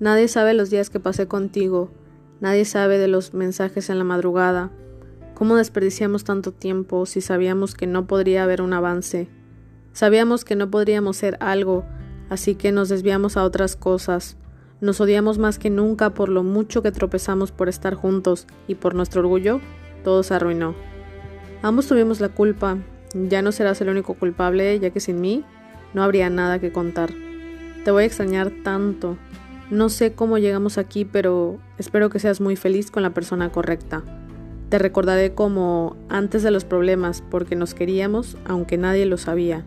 Nadie sabe los días que pasé contigo, nadie sabe de los mensajes en la madrugada. ¿Cómo desperdiciamos tanto tiempo si sabíamos que no podría haber un avance? Sabíamos que no podríamos ser algo, así que nos desviamos a otras cosas. Nos odiamos más que nunca por lo mucho que tropezamos por estar juntos y por nuestro orgullo, todo se arruinó. Ambos tuvimos la culpa, ya no serás el único culpable, ya que sin mí no habría nada que contar. Te voy a extrañar tanto. No sé cómo llegamos aquí, pero espero que seas muy feliz con la persona correcta. Te recordaré como antes de los problemas, porque nos queríamos aunque nadie lo sabía.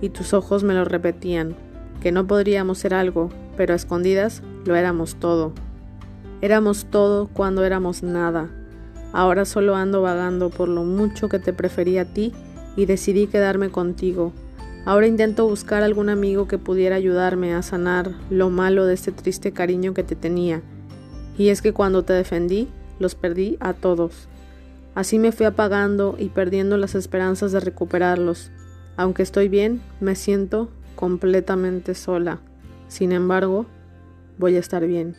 Y tus ojos me lo repetían, que no podríamos ser algo, pero a escondidas lo éramos todo. Éramos todo cuando éramos nada. Ahora solo ando vagando por lo mucho que te preferí a ti y decidí quedarme contigo, Ahora intento buscar algún amigo que pudiera ayudarme a sanar lo malo de este triste cariño que te tenía. Y es que cuando te defendí, los perdí a todos. Así me fui apagando y perdiendo las esperanzas de recuperarlos. Aunque estoy bien, me siento completamente sola. Sin embargo, voy a estar bien.